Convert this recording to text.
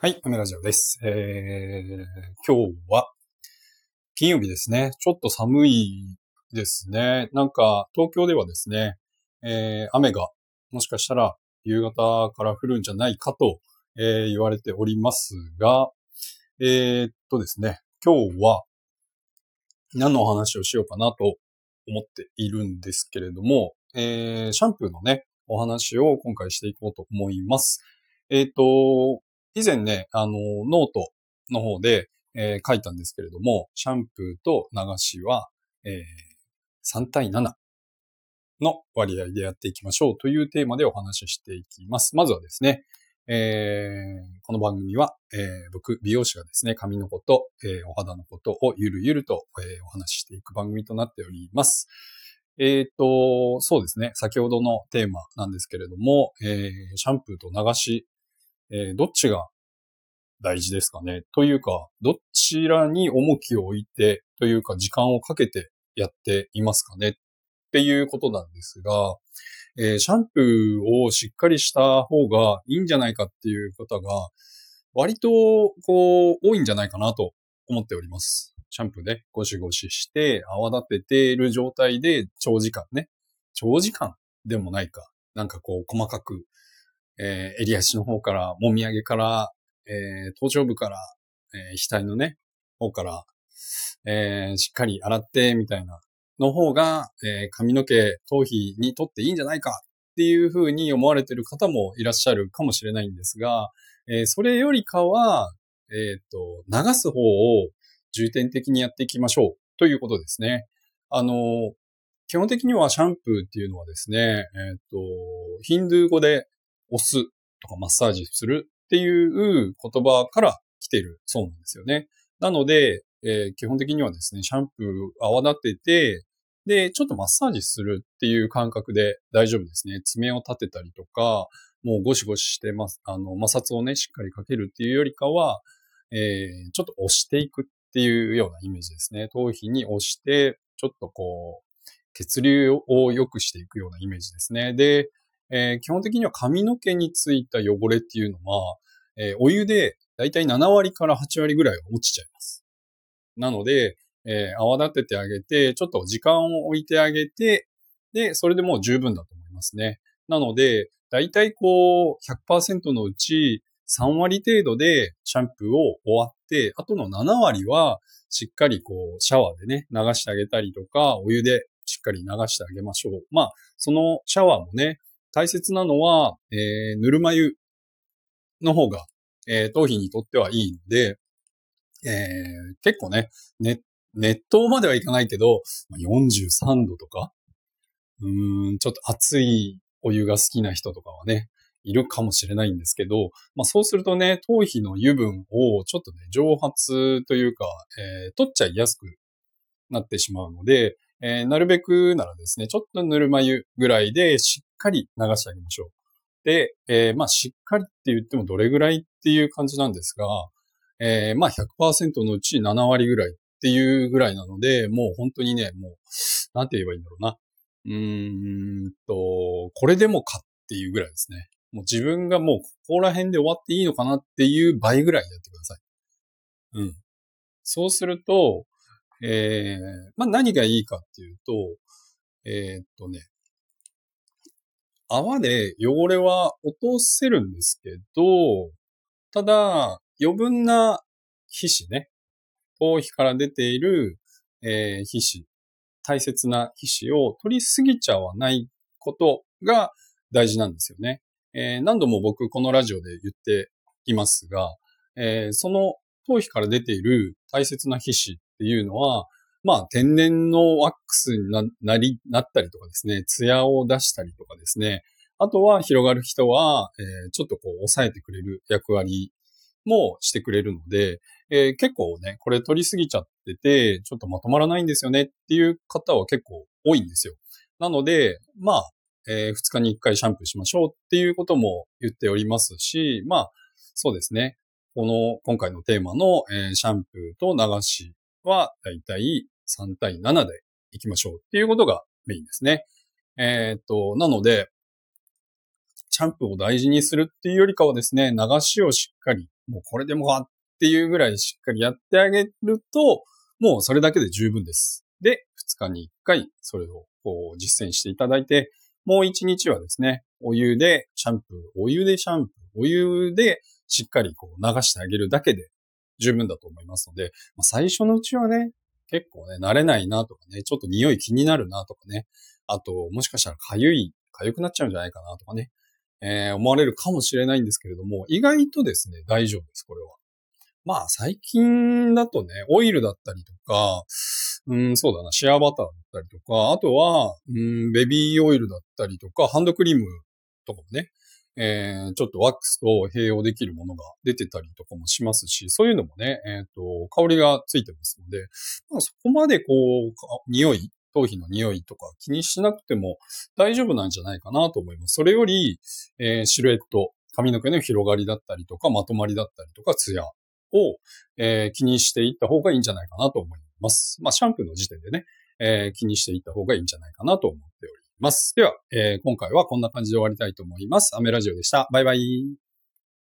はい、アメラジオです。えー、今日は、金曜日ですね。ちょっと寒いですね。なんか、東京ではですね、えー、雨が、もしかしたら、夕方から降るんじゃないかと、えー、言われておりますが、えー、っとですね、今日は、何のお話をしようかなと思っているんですけれども、えー、シャンプーのね、お話を今回していこうと思います。えっ、と、以前ね、あの、ノートの方で、えー、書いたんですけれども、シャンプーと流しは、えー、3対7の割合でやっていきましょうというテーマでお話ししていきます。まずはですね、えー、この番組は、えー、僕、美容師がですね、髪のこと、えー、お肌のことをゆるゆると、え、お話ししていく番組となっております。えっ、と、そうですね、先ほどのテーマなんですけれども、え、シャンプーと流しえー、どっちが大事ですかね？というか、どちらに重きを置いて、というか時間をかけてやっていますかね？っていうことなんですが、えー、シャンプーをしっかりした方がいいんじゃないかっていう方が、割と、こう、多いんじゃないかなと思っております。シャンプーでゴシゴシして、泡立てている状態で長時間ね。長時間でもないか。なんかこう、細かくえー、襟足の方から、もみあげから、えー、頭頂部から、えー、額のね、方から、えー、しっかり洗って、みたいな、の方が、えー、髪の毛、頭皮にとっていいんじゃないかっていうふうに思われてる方もいらっしゃるかもしれないんですが、えー、それよりかは、えっ、と、流す方を重点的にやっていきましょうということですね。あの、基本的にはシャンプーっていうのはですね、えっ、と、ヒンドゥー語で押すとかマッサージするっていう言葉から来てるそうなんですよね。なので、えー、基本的にはですね、シャンプー泡立てて、で、ちょっとマッサージするっていう感覚で大丈夫ですね。爪を立てたりとか、もうゴシゴシしてます、あの、摩擦をね、しっかりかけるっていうよりかは、えー、ちょっと押していくっていうようなイメージですね。頭皮に押して、ちょっとこう、血流を良くしていくようなイメージですね。で、えー、基本的には髪の毛についた汚れっていうのは、えー、お湯でだいたい7割から8割ぐらいは落ちちゃいます。なので、えー、泡立ててあげて、ちょっと時間を置いてあげて、で、それでもう十分だと思いますね。なので、だいたいこう、100%のうち3割程度でシャンプーを終わって、あとの7割はしっかりこう、シャワーでね、流してあげたりとか、お湯でしっかり流してあげましょう。まあ、そのシャワーもね、大切なのは、えー、ぬるま湯の方が、えー、頭皮にとってはいいので、えー、結構ね、熱、熱湯まではいかないけど、43度とか、うん、ちょっと熱いお湯が好きな人とかはね、いるかもしれないんですけど、まあそうするとね、頭皮の油分をちょっとね、蒸発というか、えー、取っちゃいやすくなってしまうので、えー、なるべくならですね、ちょっとぬるま湯ぐらいでしかり流してあげましょう。で、えー、まあ、しっかりって言ってもどれぐらいっていう感じなんですが、えー、まあ100%のうち7割ぐらいっていうぐらいなので、もう本当にね、もう、なんて言えばいいんだろうな。うーんと、これでもかっていうぐらいですね。もう自分がもうここら辺で終わっていいのかなっていう倍ぐらいやってください。うん。そうすると、えー、まあ、何がいいかっていうと、えー、っとね、泡で汚れは落とせるんですけど、ただ、余分な皮脂ね、頭皮から出ている、えー、皮脂、大切な皮脂を取りすぎちゃわないことが大事なんですよね。えー、何度も僕このラジオで言っていますが、えー、その頭皮から出ている大切な皮脂っていうのは、まあ、天然のワックスにななり、なったりとかですね、ツヤを出したりとかですね、あとは広がる人は、えー、ちょっとこう抑えてくれる役割もしてくれるので、えー、結構ね、これ取りすぎちゃってて、ちょっとまとまらないんですよねっていう方は結構多いんですよ。なので、まあ、えー、2日に1回シャンプーしましょうっていうことも言っておりますし、まあ、そうですね。この、今回のテーマの、えー、シャンプーと流しは、だいたい3対7でいきましょうっていうことがメインですね。えっ、と、なので、シャンプーを大事にするっていうよりかはですね、流しをしっかり、もうこれでもわっていうぐらいしっかりやってあげると、もうそれだけで十分です。で、2日に1回、それをこう実践していただいて、もう1日はですね、お湯でシャンプー、お湯でシャンプー、お湯でしっかりこう流してあげるだけで十分だと思いますので、まあ、最初のうちはね、結構ね、慣れないなとかね、ちょっと匂い気になるなとかね、あと、もしかしたら痒い、痒くなっちゃうんじゃないかなとかね、えー、思われるかもしれないんですけれども、意外とですね、大丈夫です、これは。まあ、最近だとね、オイルだったりとか、うん、そうだな、シェアバターだったりとか、あとは、うん、ベビーオイルだったりとか、ハンドクリームとかもね、えー、ちょっとワックスと併用できるものが出てたりとかもしますし、そういうのもね、えっ、ー、と、香りがついてますので、まあ、そこまでこう、匂い、頭皮の匂いとか気にしなくても大丈夫なんじゃないかなと思います。それより、えー、シルエット、髪の毛の広がりだったりとか、まとまりだったりとか、ツヤを、えー、気にしていった方がいいんじゃないかなと思います。まあ、シャンプーの時点でね、えー、気にしていった方がいいんじゃないかなと思っております。ます。では、えー、今回はこんな感じで終わりたいと思います。アメラジオでした。バイバイ。